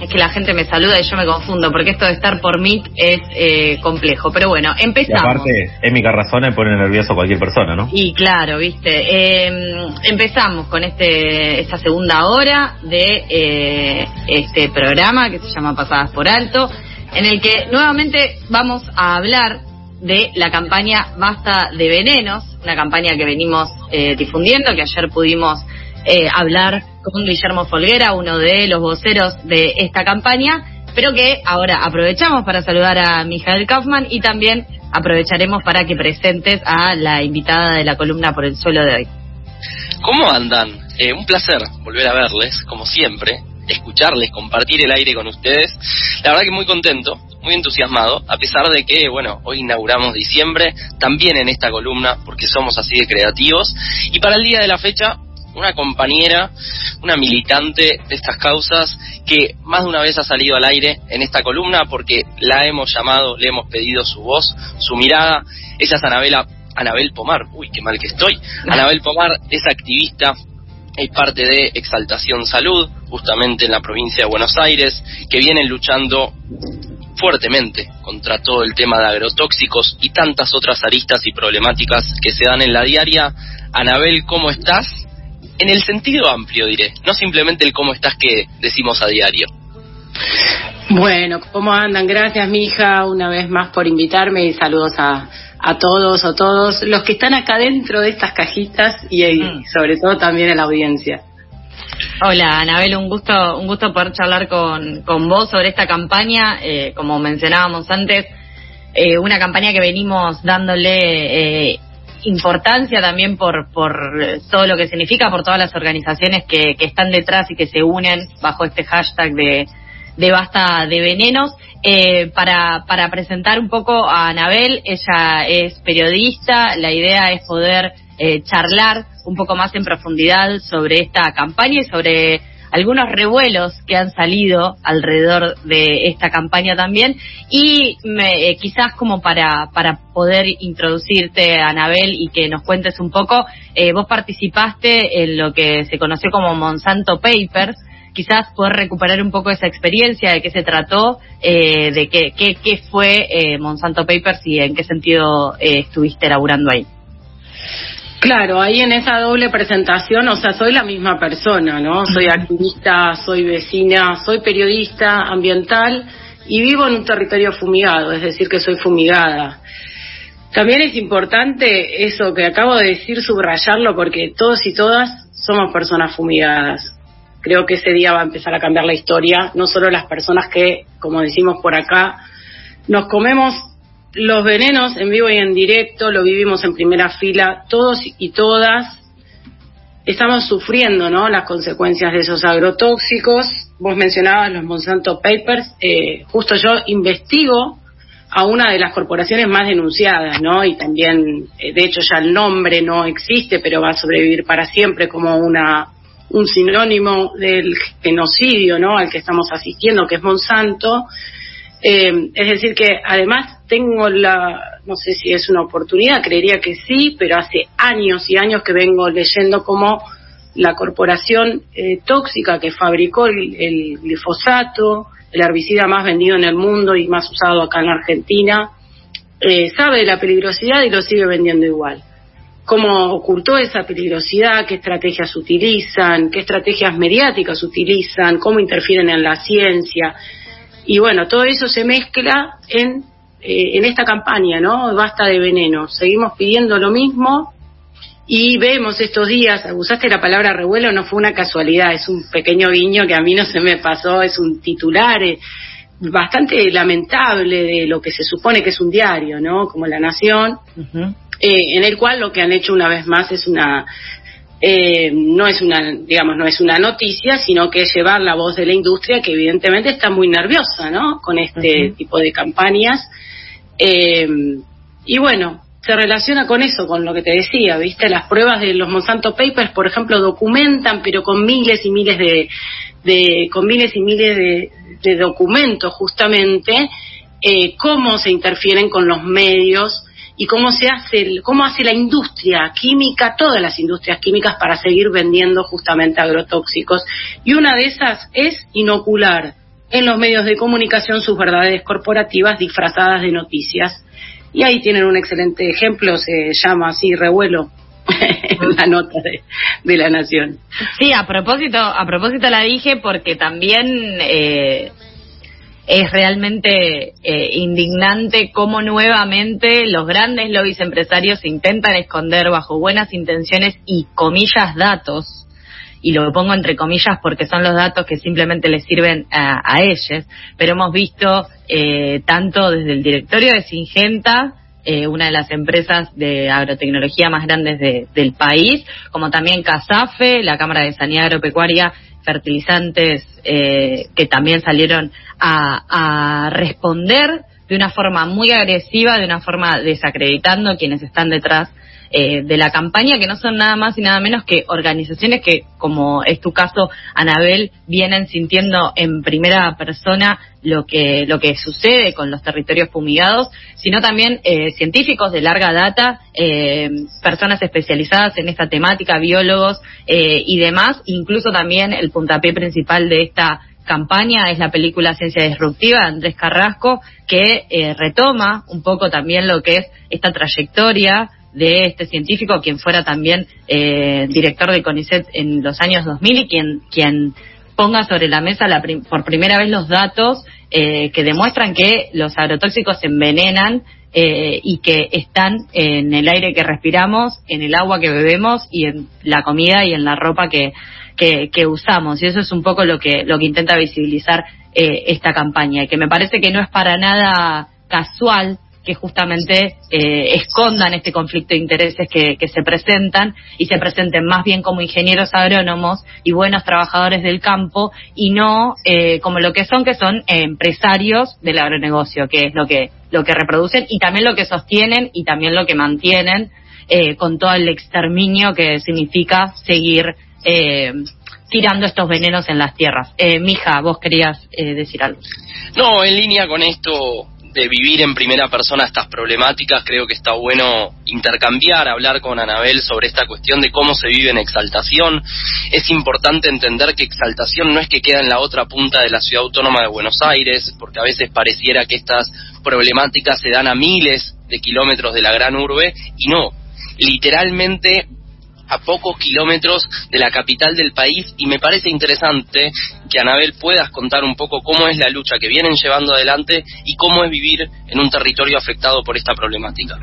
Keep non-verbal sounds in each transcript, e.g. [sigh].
es que la gente me saluda y yo me confundo, porque esto de estar por Meet es eh, complejo. Pero bueno, empezamos. Y aparte, es mi y pone nervioso a cualquier persona, ¿no? Y claro, viste. Eh, empezamos con este esta segunda hora de eh, este programa que se llama Pasadas por Alto, en el que nuevamente vamos a hablar de la campaña Basta de Venenos, una campaña que venimos difundiendo, que ayer pudimos hablar con Guillermo Folguera, uno de los voceros de esta campaña, pero que ahora aprovechamos para saludar a Mijael Kaufman y también aprovecharemos para que presentes a la invitada de la columna por el suelo de hoy. ¿Cómo andan? Eh, un placer volver a verles, como siempre, escucharles, compartir el aire con ustedes. La verdad que muy contento, muy entusiasmado, a pesar de que, bueno, hoy inauguramos diciembre, también en esta columna, porque somos así de creativos, y para el día de la fecha una compañera, una militante de estas causas que más de una vez ha salido al aire en esta columna porque la hemos llamado, le hemos pedido su voz, su mirada. Ella es Anabela, Anabel Pomar, uy, qué mal que estoy. [laughs] Anabel Pomar es activista, es parte de Exaltación Salud, justamente en la provincia de Buenos Aires, que vienen luchando fuertemente contra todo el tema de agrotóxicos y tantas otras aristas y problemáticas que se dan en la diaria. Anabel, ¿cómo estás? En el sentido amplio, diré, no simplemente el cómo estás que decimos a diario. Bueno, ¿cómo andan? Gracias, mi hija, una vez más por invitarme y saludos a, a todos o todos los que están acá dentro de estas cajitas y, mm. sobre todo también a la audiencia. Hola, Anabel, un gusto, un gusto poder charlar con, con vos sobre esta campaña. Eh, como mencionábamos antes, eh, una campaña que venimos dándole eh, importancia también por, por todo lo que significa, por todas las organizaciones que, que están detrás y que se unen bajo este hashtag de, de Basta de Venenos. Eh, para, para presentar un poco a Anabel, ella es periodista, la idea es poder eh, charlar un poco más en profundidad sobre esta campaña y sobre algunos revuelos que han salido alrededor de esta campaña también y me, eh, quizás como para, para poder introducirte, Anabel, y que nos cuentes un poco, eh, vos participaste en lo que se conoció como Monsanto Papers, quizás poder recuperar un poco esa experiencia, de qué se trató, eh, de qué, qué, qué fue Monsanto Papers y en qué sentido estuviste elaborando ahí. Claro, ahí en esa doble presentación, o sea, soy la misma persona, ¿no? Soy activista, soy vecina, soy periodista ambiental y vivo en un territorio fumigado, es decir, que soy fumigada. También es importante eso que acabo de decir, subrayarlo, porque todos y todas somos personas fumigadas. Creo que ese día va a empezar a cambiar la historia, no solo las personas que, como decimos por acá, nos comemos los venenos en vivo y en directo, lo vivimos en primera fila, todos y todas estamos sufriendo ¿no? las consecuencias de esos agrotóxicos. Vos mencionabas los Monsanto Papers, eh, justo yo investigo a una de las corporaciones más denunciadas, ¿no? Y también, eh, de hecho, ya el nombre no existe, pero va a sobrevivir para siempre como una un sinónimo del genocidio, ¿no? Al que estamos asistiendo, que es Monsanto. Eh, es decir, que además tengo la, no sé si es una oportunidad, creería que sí, pero hace años y años que vengo leyendo cómo la corporación eh, tóxica que fabricó el, glifosato, el herbicida más vendido en el mundo y más usado acá en Argentina, eh, sabe de la peligrosidad y lo sigue vendiendo igual. Cómo ocultó esa peligrosidad, qué estrategias utilizan, qué estrategias mediáticas utilizan, cómo interfieren en la ciencia, y bueno, todo eso se mezcla en, eh, en esta campaña, ¿no? Basta de veneno. Seguimos pidiendo lo mismo y vemos estos días, usaste la palabra revuelo, no fue una casualidad, es un pequeño guiño que a mí no se me pasó, es un titular eh, bastante lamentable de lo que se supone que es un diario, ¿no? Como La Nación, eh, en el cual lo que han hecho una vez más es una eh, no es una, digamos, no es una noticia, sino que es llevar la voz de la industria que evidentemente está muy nerviosa, ¿no? Con este tipo de campañas. Eh, y bueno, se relaciona con eso, con lo que te decía, ¿viste? Las pruebas de los Monsanto Papers, por ejemplo, documentan, pero con miles y miles de, de con miles y miles de, de documentos, justamente, eh, cómo se interfieren con los medios y cómo se hace, cómo hace la industria química, todas las industrias químicas para seguir vendiendo justamente agrotóxicos. Y una de esas es inocular en los medios de comunicación sus verdades corporativas disfrazadas de noticias. Y ahí tienen un excelente ejemplo, se llama así revuelo [laughs] la nota de, la nación. Sí, a propósito, a propósito la dije porque también eh, es realmente eh, indignante cómo nuevamente los grandes lobbies empresarios intentan esconder bajo buenas intenciones y comillas datos, y lo pongo entre comillas porque son los datos que simplemente les sirven a, ellos, pero hemos visto eh, tanto desde el directorio de Singenta, eh, una de las empresas de agrotecnología más grandes del país, como también CASAFE, la Cámara de Sanidad Agropecuaria, fertilizantes eh, que también salieron a, responder de una forma muy agresiva, de una forma desacreditando quienes están detrás eh, de la campaña, que no son nada más y nada menos que organizaciones que, como es tu caso, Anabel, vienen sintiendo en primera persona lo que, lo que sucede con los territorios fumigados, sino también eh, científicos de larga data, eh, personas especializadas en esta temática, biólogos y demás, incluso también el puntapié principal de esta campaña es la película Ciencia Disruptiva de Andrés Carrasco, que retoma un poco también lo que es esta trayectoria de este científico, quien fuera también eh, director de CONICET en los años 2000 y quien, quien ponga sobre la mesa la por primera vez los datos eh, que demuestran que los agrotóxicos envenenan eh, y que están en el aire que respiramos, en el agua que bebemos y en la comida y en la ropa que, que, usamos. Y eso es un poco lo que, lo que intenta visibilizar esta campaña, que me parece que no es para nada casual que justamente eh, escondan este conflicto de intereses que, se presentan y se presenten más bien como ingenieros agrónomos y buenos trabajadores del campo y no eh, como lo que son, que son empresarios del agronegocio, que es lo que, lo que reproducen y también lo que sostienen y también lo que mantienen eh, con todo el exterminio que significa seguir tirando estos venenos en las tierras. Mija, vos querías decir algo. No, en línea con esto de vivir en primera persona estas problemáticas, creo que está bueno intercambiar, hablar con Anabel sobre esta cuestión de cómo se vive en exaltación. Es importante entender que exaltación no es que queda en la otra punta de la ciudad autónoma de Buenos Aires, porque a veces pareciera que estas problemáticas se dan a miles de kilómetros de la gran urbe, y no, literalmente a pocos kilómetros de la capital del país y me parece interesante que Anabel puedas contar un poco cómo es la lucha que vienen llevando adelante y cómo es vivir en un territorio afectado por esta problemática.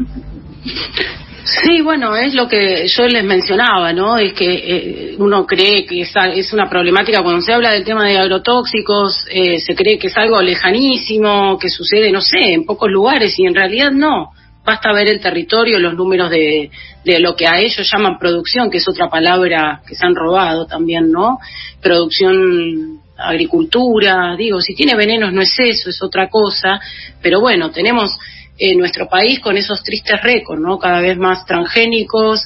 Sí, bueno, es lo que yo les mencionaba, ¿no? Es que eh, uno cree que es, una problemática cuando se habla del tema de agrotóxicos, eh, se cree que es algo lejanísimo, que sucede, no sé, en pocos lugares y en realidad no basta ver el territorio, los números de, de lo que a ellos llaman producción, que es otra palabra que se han robado también, ¿no? Producción agricultura, digo, si tiene venenos no es eso, es otra cosa, pero bueno, tenemos en nuestro país con esos tristes récords, ¿no? Cada vez más transgénicos,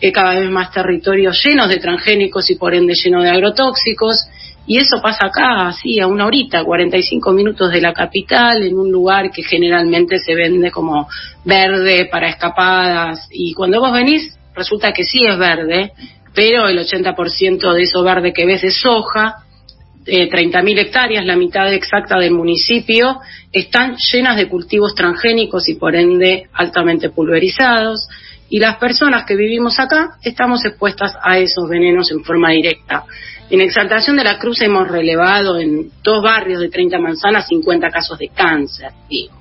eh, cada vez más territorios llenos de transgénicos y por ende llenos de agrotóxicos, y eso pasa acá, así, a una horita, 45 minutos de la capital, en un lugar que generalmente se vende como verde para escapadas. Y cuando vos venís, resulta que sí es verde, pero el 80% de eso verde que ves es soja. Eh, 30.000 hectáreas, la mitad exacta del municipio, están llenas de cultivos transgénicos y por ende altamente pulverizados. Y las personas que vivimos acá estamos expuestas a esos venenos en forma directa. En Exaltación de la Cruz hemos relevado en dos barrios de 30 manzanas 50 casos de cáncer, digo.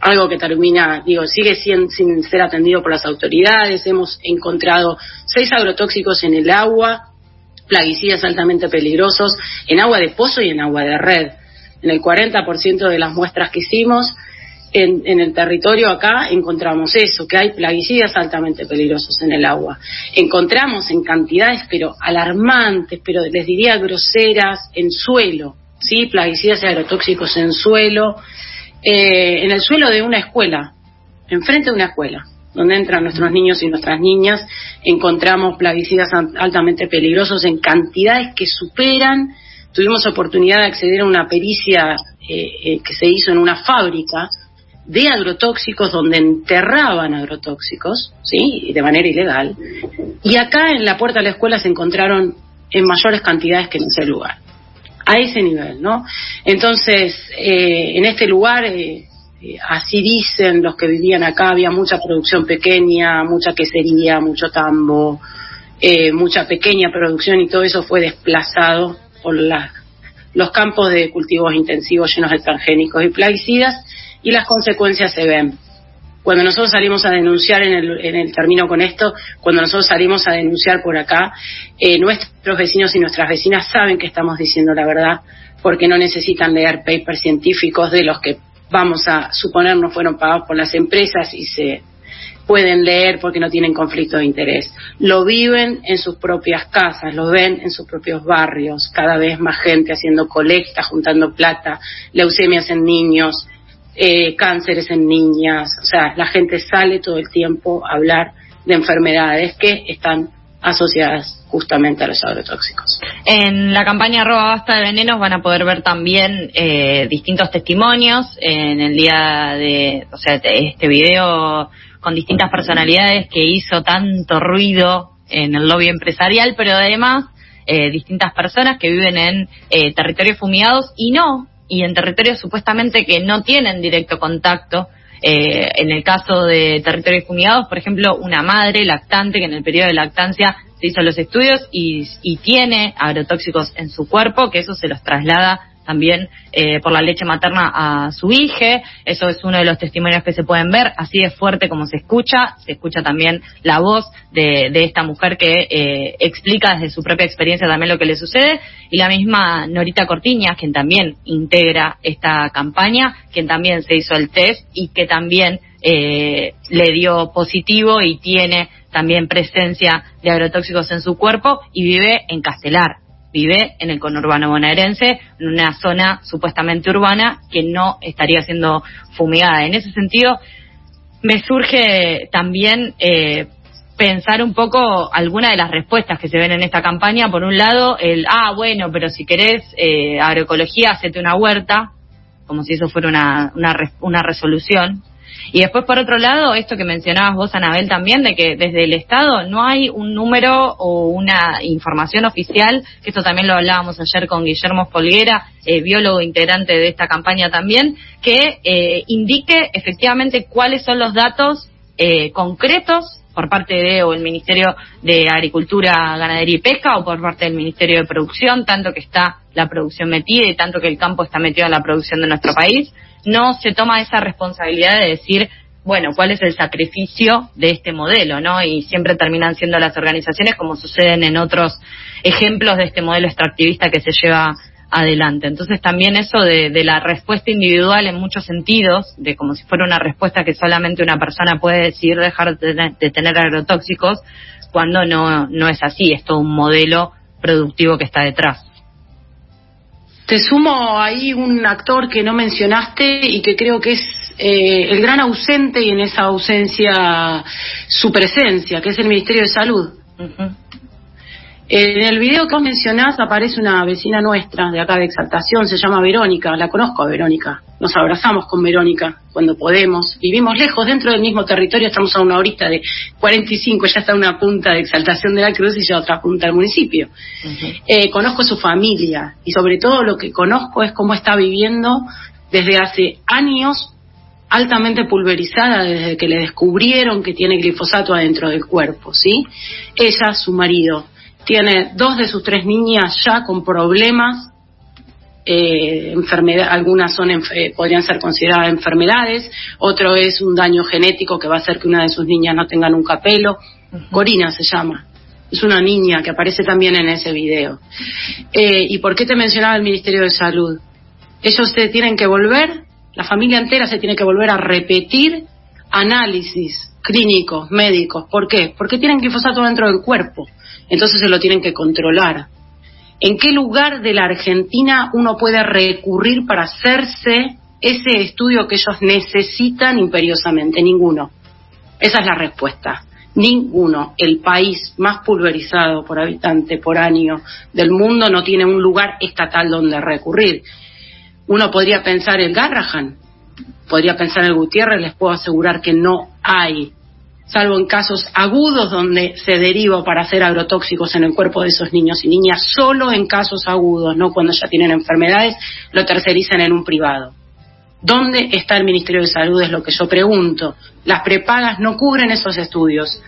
Algo que termina, digo, sigue sin, sin ser atendido por las autoridades. Hemos encontrado seis agrotóxicos en el agua, plaguicidas altamente peligrosos, en agua de pozo y en agua de red. En el 40% de las muestras que hicimos, en, el territorio acá encontramos eso, que hay plaguicidas altamente peligrosos en el agua. Encontramos en cantidades, pero alarmantes, pero les diría groseras, en suelo, ¿sí? Plaguicidas y agrotóxicos en suelo, eh, en el suelo de una escuela, enfrente de una escuela donde entran nuestros niños y nuestras niñas, encontramos plaguicidas altamente peligrosos en cantidades que superan. Tuvimos oportunidad de acceder a una pericia eh, eh, que se hizo en una fábrica de agrotóxicos donde enterraban agrotóxicos, ¿sí? De manera ilegal. Y acá en la puerta de la escuela se encontraron en mayores cantidades que en ese lugar. A ese nivel, ¿no? Entonces, eh, en este lugar, eh, eh, así dicen los que vivían acá, había mucha producción pequeña, mucha quesería, mucho tambo, mucha pequeña producción y todo eso fue desplazado por los campos de cultivos intensivos llenos de transgénicos y plaguicidas y las consecuencias se ven. Cuando nosotros salimos a denunciar, en el, en el término con esto, cuando nosotros salimos a denunciar por acá, eh, nuestros vecinos y nuestras vecinas saben que estamos diciendo la verdad, porque no necesitan leer papers científicos de los que vamos a suponer no fueron pagados por las empresas y se pueden leer porque no tienen conflicto de interés. Lo viven en sus propias casas, lo ven en sus propios barrios, cada vez más gente haciendo colecta, juntando plata, leucemias en niños, eh, cánceres en niñas, o sea, la gente sale todo el tiempo a hablar de enfermedades que están asociadas justamente a los agrotóxicos. En la campaña Arroba Basta de Venenos van a poder ver también eh, distintos testimonios en el día de, o sea, este video con distintas personalidades que hizo tanto ruido en el lobby empresarial, pero además eh, distintas personas que viven en territorios fumigados y no y en territorios supuestamente que no tienen directo contacto. Eh, en el caso de territorios fumigados, por ejemplo, una madre lactante que en el periodo de lactancia se hizo los estudios y, y tiene agrotóxicos en su cuerpo, que eso se los traslada también eh, por la leche materna a su hija. Eso es uno de los testimonios que se pueden ver, así de fuerte como se escucha. Se escucha también la voz de, esta mujer que eh, explica desde su propia experiencia también lo que le sucede. Y la misma Norita Cortiñas, quien también integra esta campaña, quien también se hizo el test y que también eh, le dio positivo y tiene también presencia de agrotóxicos en su cuerpo y vive en Castelar, vive en el conurbano bonaerense, en una zona supuestamente urbana que no estaría siendo fumigada. En ese sentido, me surge también eh, pensar un poco alguna de las respuestas que se ven en esta campaña. Por un lado, el, ah, bueno, pero si querés eh, agroecología, hacete una huerta, como si eso fuera una, una, una resolución. Y después, por otro lado, esto que mencionabas vos, Anabel, también, de que desde el Estado no hay un número o una información oficial, que esto también lo hablábamos ayer con Guillermo Folguera, eh, biólogo integrante de esta campaña también, que eh, indique efectivamente cuáles son los datos eh, concretos por parte de o el Ministerio de Agricultura, Ganadería y Pesca o por parte del Ministerio de Producción, tanto que está la producción metida y tanto que el campo está metido en la producción de nuestro país, no se toma esa responsabilidad de decir, bueno, cuál es el sacrificio de este modelo, ¿no? Y siempre terminan siendo las organizaciones, como suceden en otros ejemplos de este modelo extractivista que se lleva adelante. Entonces también eso de, la respuesta individual en muchos sentidos, de como si fuera una respuesta que solamente una persona puede decidir dejar de tener, agrotóxicos, cuando no, no es así, es todo un modelo productivo que está detrás. Te sumo ahí un actor que no mencionaste y que creo que es eh, el gran ausente y en esa ausencia su presencia, que es el Ministerio de Salud. En el video que vos mencionás aparece una vecina nuestra de acá de Exaltación, se llama Verónica, la conozco a Verónica. Nos abrazamos con Verónica cuando podemos. Vivimos lejos, dentro del mismo territorio, estamos a una horita de 45, ya está una punta de Exaltación de la Cruz y ya otra punta del municipio. Eh, conozco su familia y sobre todo lo que conozco es cómo está viviendo desde hace años altamente pulverizada desde que le descubrieron que tiene glifosato adentro del cuerpo, ¿sí? Ella, su marido, tiene dos de sus tres niñas ya con problemas, eh, enfermedad, algunas son eh, podrían ser consideradas enfermedades, otro es un daño genético que va a hacer que una de sus niñas no tenga nunca pelo. Corina se llama. Es una niña que aparece también en ese video. Eh, ¿Y por qué te mencionaba el Ministerio de Salud? Ellos se tienen que volver la familia entera se tiene que volver a repetir análisis clínicos, médicos. ¿Por qué? Porque tienen glifosato dentro del cuerpo. Entonces se lo tienen que controlar. ¿En qué lugar de la Argentina uno puede recurrir para hacerse ese estudio que ellos necesitan imperiosamente? Ninguno. Esa es la respuesta. Ninguno. El país más pulverizado por habitante por año del mundo no tiene un lugar estatal donde recurrir. Uno podría pensar en Garrahan, podría pensar en Gutiérrez, les puedo asegurar que no hay, salvo en casos agudos donde se deriva para hacer agrotóxicos en el cuerpo de esos niños y niñas, solo en casos agudos, no cuando ya tienen enfermedades, lo tercerizan en un privado. ¿Dónde está el Ministerio de Salud? Es lo que yo pregunto. Las prepagas no cubren esos estudios.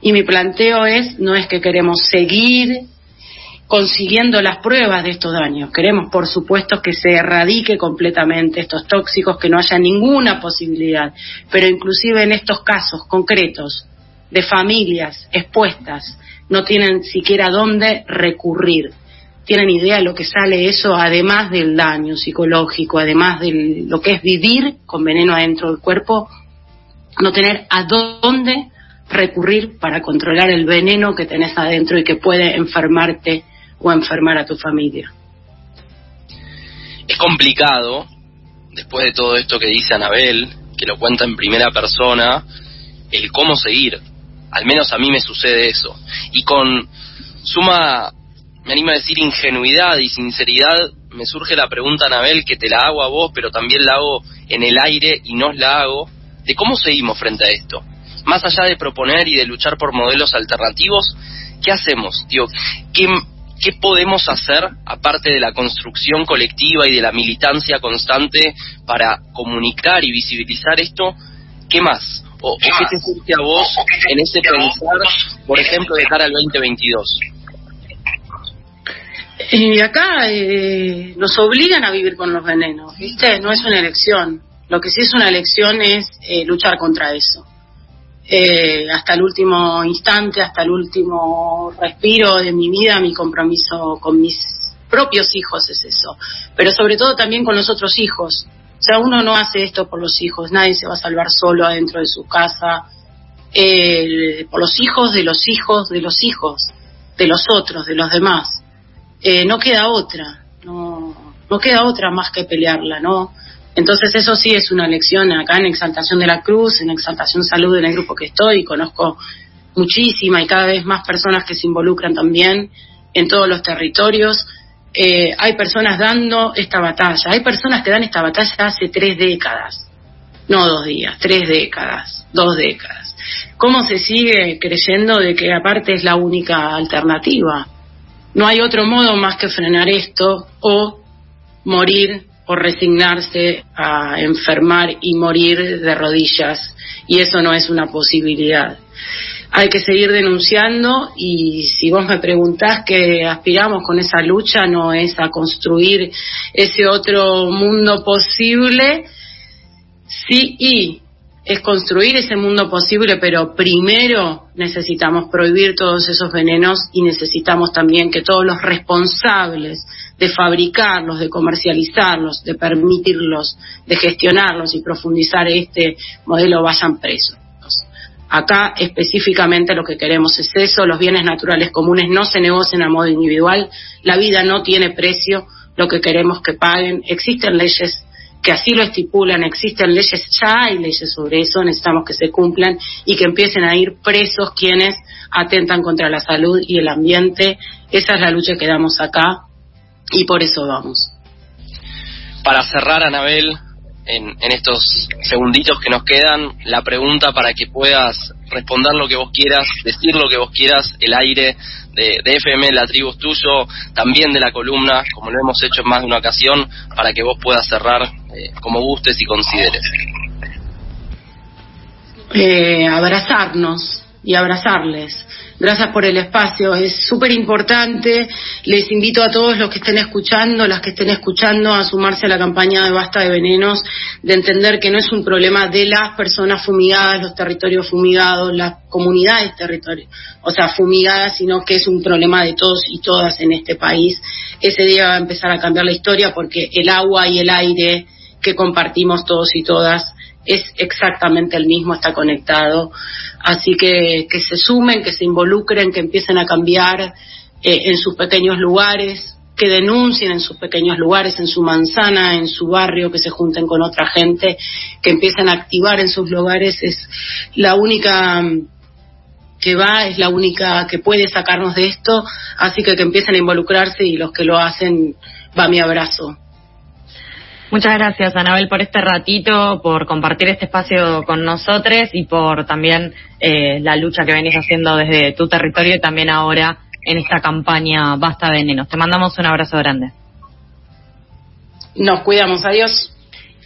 Y mi planteo es, no es que queremos seguir consiguiendo las pruebas de estos daños. Queremos, por supuesto, que se erradique completamente estos tóxicos, que no haya ninguna posibilidad. Pero inclusive en estos casos concretos de familias expuestas, no tienen siquiera dónde recurrir. ¿Tienen idea de lo que sale eso, además del daño psicológico, además de lo que es vivir con veneno adentro del cuerpo? No tener a dónde recurrir para controlar el veneno que tenés adentro y que puede enfermarte o enfermar a tu familia. Es complicado, después de todo esto que dice Anabel, que lo cuenta en primera persona, el cómo seguir. Al menos a mí me sucede eso. Y con suma, me animo a decir, ingenuidad y sinceridad, me surge la pregunta, Anabel, que te la hago a vos, pero también la hago en el aire y no la hago, de cómo seguimos frente a esto. Más allá de proponer y de luchar por modelos alternativos, ¿qué hacemos? Tío, ¿qué, ¿qué podemos hacer, aparte de la construcción colectiva y de la militancia constante, para comunicar y visibilizar esto? ¿Qué más? ¿O, qué te surge a vos en ese pensar, por ejemplo, de cara al 2022? Y acá eh, nos obligan a vivir con los venenos, ¿viste? No es una elección. Lo que sí es una elección es eh, luchar contra eso. Eh, hasta el último instante, hasta el último respiro de mi vida, mi compromiso con mis propios hijos es eso, pero sobre todo también con los otros hijos. O sea, uno no hace esto por los hijos, nadie se va a salvar solo adentro de su casa, por los hijos de los hijos de los hijos, de los otros, de los demás. Eh, no queda otra, no, no queda otra más que pelearla, ¿no? Entonces eso sí es una lección acá en Exaltación de la Cruz, en Exaltación Salud en el grupo que estoy, conozco muchísima y cada vez más personas que se involucran también en todos los territorios. Eh, hay personas dando esta batalla, hay personas que dan esta batalla hace tres décadas, no dos días, tres décadas, dos décadas. ¿Cómo se sigue creyendo de que aparte es la única alternativa? No hay otro modo más que frenar esto o morir o resignarse a enfermar y morir de rodillas. Y eso no es una posibilidad. Hay que seguir denunciando y si vos me preguntás qué aspiramos con esa lucha, no es a construir ese otro mundo posible, sí y es construir ese mundo posible, pero primero necesitamos prohibir todos esos venenos y necesitamos también que todos los responsables de fabricarlos, de comercializarlos, de permitirlos, de gestionarlos y profundizar este modelo vayan presos. Acá específicamente lo que queremos es eso, los bienes naturales comunes no se negocian a modo individual, la vida no tiene precio, lo que queremos que paguen, existen leyes que así lo estipulan, existen leyes, ya hay leyes sobre eso, necesitamos que se cumplan y que empiecen a ir presos quienes atentan contra la salud y el ambiente. Esa es la lucha que damos acá y por eso vamos. Para cerrar, Anabel, en, estos segunditos que nos quedan, la pregunta para que puedas responder lo que vos quieras, decir lo que vos quieras, el aire de, FM, la tribu es tuyo, también de la columna, como lo hemos hecho en más de una ocasión, para que vos puedas cerrar eh, como gustes y consideres. Eh, abrazarnos y abrazarles Gracias por el espacio, es súper importante. Les invito a todos los que estén escuchando, las que estén escuchando, a sumarse a la campaña de Basta de Venenos, de entender que no es un problema de las personas fumigadas, los territorios fumigados, las comunidades territorios, o sea, fumigadas, sino que es un problema de todos y todas en este país. Ese día va a empezar a cambiar la historia porque el agua y el aire que compartimos todos y todas es exactamente el mismo, está conectado. Así que que se sumen, que se involucren, que empiecen a cambiar eh, en sus pequeños lugares, que denuncien en sus pequeños lugares, en su manzana, en su barrio, que se junten con otra gente, que empiecen a activar en sus lugares, es la única que va, es la única que puede sacarnos de esto, así que que empiecen a involucrarse y los que lo hacen, va mi abrazo. Muchas gracias, Anabel, por este ratito, por compartir este espacio con nosotros y por también eh, la lucha que venís haciendo desde tu territorio y también ahora en esta campaña Basta Venenos. Te mandamos un abrazo grande. Nos cuidamos, adiós.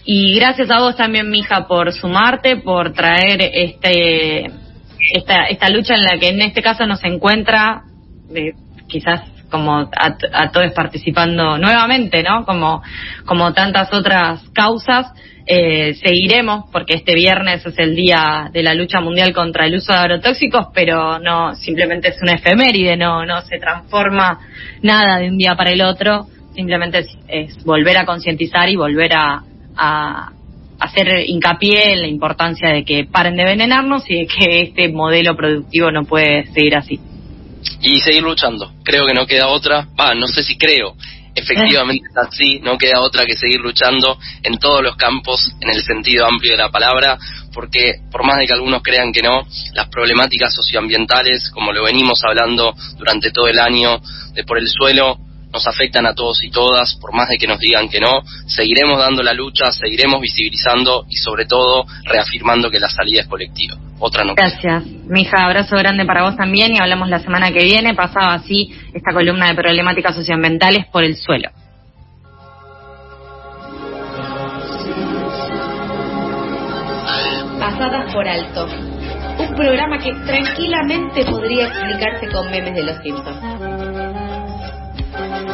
Y gracias a vos también, mija, por sumarte, por traer este esta, esta lucha en la que en este caso nos encuentra, eh, quizás como a, todos participando nuevamente, ¿no? Como, como tantas otras causas. Eh, seguiremos, porque este viernes es el día de la lucha mundial contra el uso de agrotóxicos, pero no simplemente es una efeméride, no, no se transforma nada de un día para el otro, simplemente es, volver a concientizar y volver a, a, hacer hincapié en la importancia de que paren de envenenarnos y de que este modelo productivo no puede seguir así y seguir luchando. Creo que no queda otra, va, no sé si creo, efectivamente es así, no queda otra que seguir luchando en todos los campos, en el sentido amplio de la palabra, porque por más de que algunos crean que no, las problemáticas socioambientales, como lo venimos hablando durante todo el año, de por el suelo, nos afectan a todos y todas, por más de que nos digan que no, seguiremos dando la lucha, seguiremos visibilizando y sobre todo reafirmando que la salida es colectiva. Otra no. Gracias. Mija, abrazo grande para vos también y hablamos la semana que viene. Pasaba así esta columna de problemáticas socioambientales por el suelo. Pasadas por alto. Un programa que tranquilamente podría explicarse con memes de los Simpsons.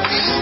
Jesus.